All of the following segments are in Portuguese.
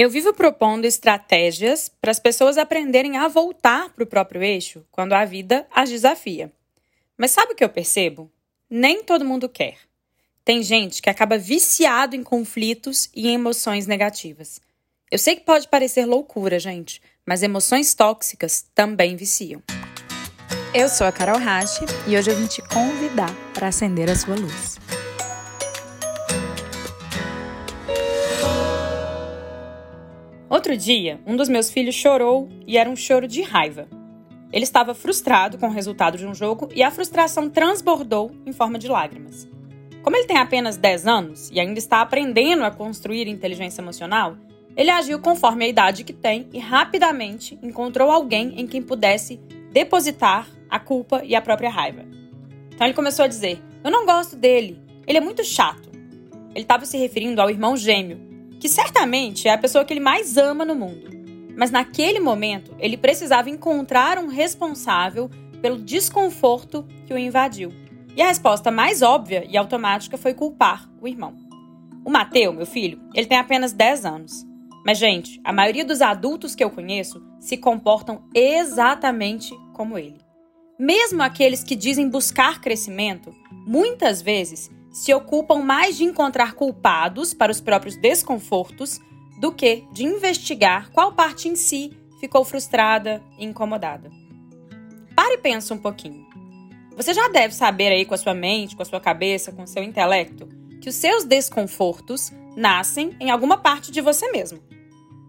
Eu vivo propondo estratégias para as pessoas aprenderem a voltar para o próprio eixo quando a vida as desafia. Mas sabe o que eu percebo? Nem todo mundo quer. Tem gente que acaba viciado em conflitos e em emoções negativas. Eu sei que pode parecer loucura, gente, mas emoções tóxicas também viciam. Eu sou a Carol Rache e hoje eu vim te convidar para acender a sua luz. Outro dia, um dos meus filhos chorou e era um choro de raiva. Ele estava frustrado com o resultado de um jogo e a frustração transbordou em forma de lágrimas. Como ele tem apenas 10 anos e ainda está aprendendo a construir inteligência emocional, ele agiu conforme a idade que tem e rapidamente encontrou alguém em quem pudesse depositar a culpa e a própria raiva. Então ele começou a dizer: Eu não gosto dele, ele é muito chato. Ele estava se referindo ao irmão gêmeo, que certamente é a pessoa que ele mais ama no mundo. Mas naquele momento, ele precisava encontrar um responsável pelo desconforto que o invadiu. E a resposta mais óbvia e automática foi culpar o irmão. O Mateu, meu filho, ele tem apenas 10 anos. Mas, gente, a maioria dos adultos que eu conheço se comportam exatamente como ele. Mesmo aqueles que dizem buscar crescimento, muitas vezes se ocupam mais de encontrar culpados para os próprios desconfortos do que de investigar qual parte em si ficou frustrada e incomodada. Pare e pensa um pouquinho. Você já deve saber aí com a sua mente, com a sua cabeça, com o seu intelecto, que os seus desconfortos nascem em alguma parte de você mesmo.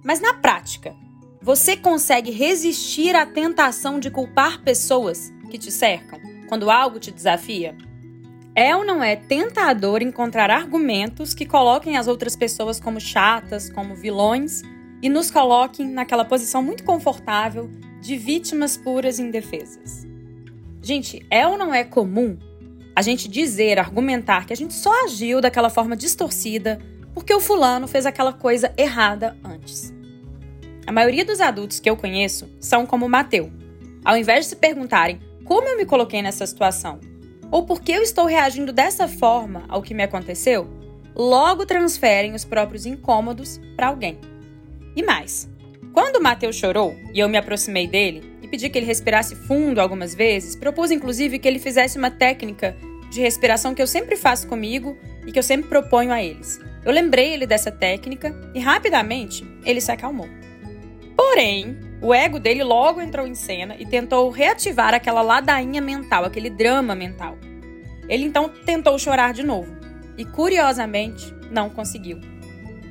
Mas na prática, você consegue resistir à tentação de culpar pessoas que te cercam quando algo te desafia? É ou não é tentador encontrar argumentos que coloquem as outras pessoas como chatas, como vilões e nos coloquem naquela posição muito confortável de vítimas puras e indefesas? Gente, é ou não é comum a gente dizer, argumentar que a gente só agiu daquela forma distorcida porque o fulano fez aquela coisa errada antes? A maioria dos adultos que eu conheço são como o Mateu. Ao invés de se perguntarem como eu me coloquei nessa situação, ou porque eu estou reagindo dessa forma ao que me aconteceu, logo transferem os próprios incômodos para alguém. E mais, quando o Mateus chorou e eu me aproximei dele e pedi que ele respirasse fundo algumas vezes, propus inclusive que ele fizesse uma técnica de respiração que eu sempre faço comigo e que eu sempre proponho a eles. Eu lembrei ele dessa técnica e rapidamente ele se acalmou. Porém, o ego dele logo entrou em cena e tentou reativar aquela ladainha mental, aquele drama mental. Ele então tentou chorar de novo e, curiosamente, não conseguiu.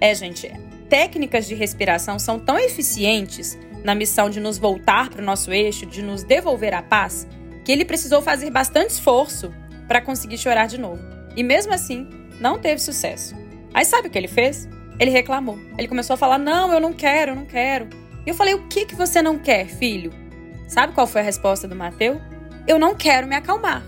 É, gente, técnicas de respiração são tão eficientes na missão de nos voltar para o nosso eixo, de nos devolver a paz, que ele precisou fazer bastante esforço para conseguir chorar de novo. E mesmo assim, não teve sucesso. Aí sabe o que ele fez? Ele reclamou. Ele começou a falar: Não, eu não quero, eu não quero. E eu falei: O que, que você não quer, filho? Sabe qual foi a resposta do Mateu? Eu não quero me acalmar.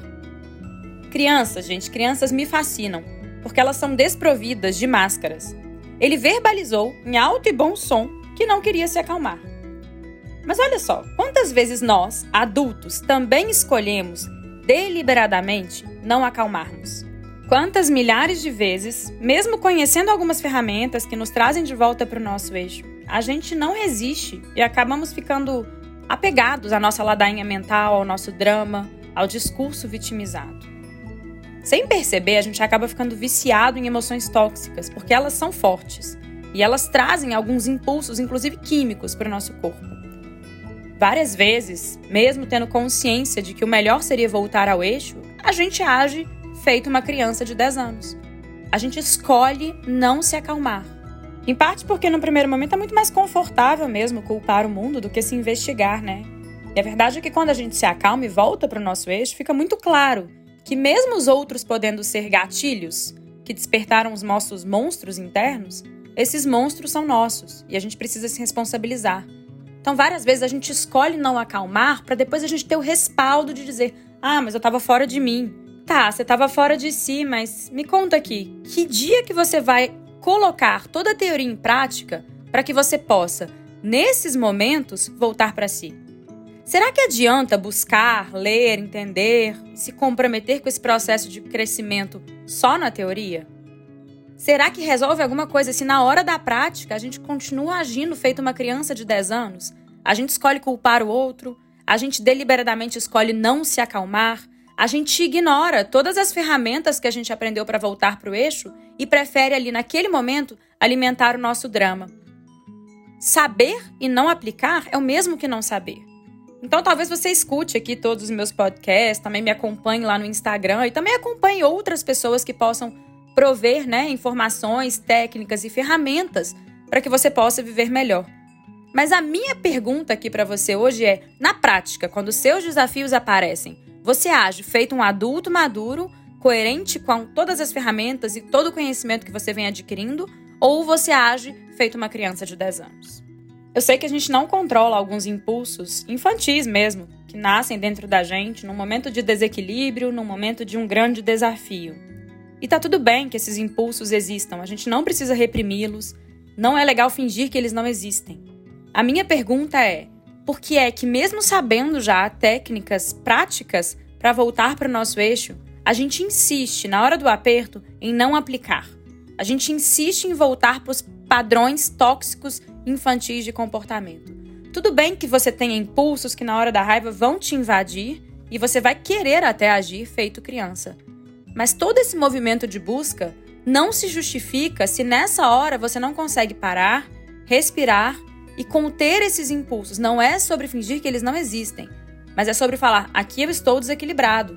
Crianças, gente, crianças me fascinam, porque elas são desprovidas de máscaras. Ele verbalizou em alto e bom som que não queria se acalmar. Mas olha só, quantas vezes nós, adultos, também escolhemos deliberadamente não acalmarmos? Quantas milhares de vezes, mesmo conhecendo algumas ferramentas que nos trazem de volta para o nosso eixo, a gente não resiste e acabamos ficando apegados à nossa ladainha mental, ao nosso drama, ao discurso vitimizado. Sem perceber, a gente acaba ficando viciado em emoções tóxicas, porque elas são fortes e elas trazem alguns impulsos, inclusive químicos, para o nosso corpo. Várias vezes, mesmo tendo consciência de que o melhor seria voltar ao eixo, a gente age feito uma criança de 10 anos. A gente escolhe não se acalmar, em parte porque no primeiro momento é muito mais confortável mesmo culpar o mundo do que se investigar, né? E a verdade é que quando a gente se acalma e volta para o nosso eixo, fica muito claro que mesmo os outros podendo ser gatilhos que despertaram os nossos monstros internos, esses monstros são nossos e a gente precisa se responsabilizar. Então, várias vezes a gente escolhe não acalmar para depois a gente ter o respaldo de dizer: "Ah, mas eu estava fora de mim". Tá, você estava fora de si, mas me conta aqui, que dia que você vai colocar toda a teoria em prática para que você possa, nesses momentos, voltar para si. Será que adianta buscar, ler, entender, se comprometer com esse processo de crescimento só na teoria? Será que resolve alguma coisa se na hora da prática a gente continua agindo feito uma criança de 10 anos? A gente escolhe culpar o outro, a gente deliberadamente escolhe não se acalmar, a gente ignora todas as ferramentas que a gente aprendeu para voltar para o eixo e prefere ali naquele momento alimentar o nosso drama. Saber e não aplicar é o mesmo que não saber. Então talvez você escute aqui todos os meus podcasts, também me acompanhe lá no Instagram e também acompanhe outras pessoas que possam prover né, informações, técnicas e ferramentas para que você possa viver melhor. Mas a minha pergunta aqui para você hoje é: na prática, quando seus desafios aparecem, você age feito um adulto maduro, coerente com todas as ferramentas e todo o conhecimento que você vem adquirindo, ou você age feito uma criança de 10 anos? Eu sei que a gente não controla alguns impulsos infantis mesmo, que nascem dentro da gente num momento de desequilíbrio, num momento de um grande desafio. E tá tudo bem que esses impulsos existam, a gente não precisa reprimi-los, não é legal fingir que eles não existem. A minha pergunta é: por que é que, mesmo sabendo já técnicas práticas para voltar para o nosso eixo, a gente insiste, na hora do aperto, em não aplicar? A gente insiste em voltar para os padrões tóxicos infantis de comportamento. Tudo bem que você tenha impulsos que, na hora da raiva, vão te invadir e você vai querer até agir feito criança. Mas todo esse movimento de busca não se justifica se nessa hora você não consegue parar, respirar e conter esses impulsos não é sobre fingir que eles não existem, mas é sobre falar: aqui eu estou desequilibrado.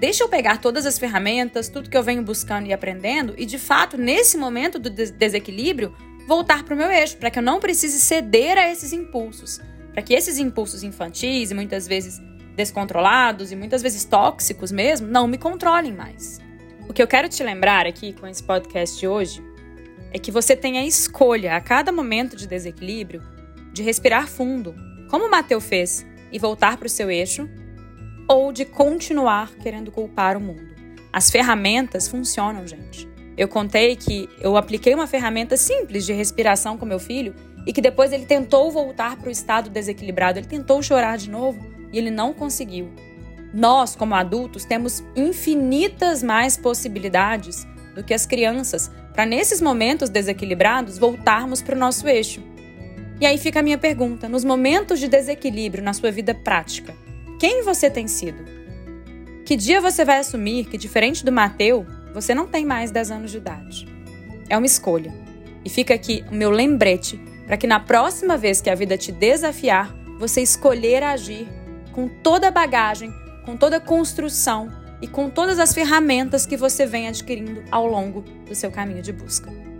Deixa eu pegar todas as ferramentas, tudo que eu venho buscando e aprendendo, e de fato, nesse momento do des desequilíbrio, voltar para o meu eixo, para que eu não precise ceder a esses impulsos. Para que esses impulsos infantis e muitas vezes descontrolados e muitas vezes tóxicos mesmo não me controlem mais. O que eu quero te lembrar aqui com esse podcast de hoje é que você tem a escolha a cada momento de desequilíbrio de respirar fundo, como Mateu fez, e voltar para o seu eixo, ou de continuar querendo culpar o mundo. As ferramentas funcionam, gente. Eu contei que eu apliquei uma ferramenta simples de respiração com meu filho e que depois ele tentou voltar para o estado desequilibrado, ele tentou chorar de novo e ele não conseguiu. Nós, como adultos, temos infinitas mais possibilidades do que as crianças para, nesses momentos desequilibrados, voltarmos para o nosso eixo. E aí fica a minha pergunta: nos momentos de desequilíbrio na sua vida prática, quem você tem sido? Que dia você vai assumir que, diferente do Mateu, você não tem mais 10 anos de idade? É uma escolha. E fica aqui o meu lembrete para que na próxima vez que a vida te desafiar, você escolher agir com toda a bagagem, com toda a construção e com todas as ferramentas que você vem adquirindo ao longo do seu caminho de busca.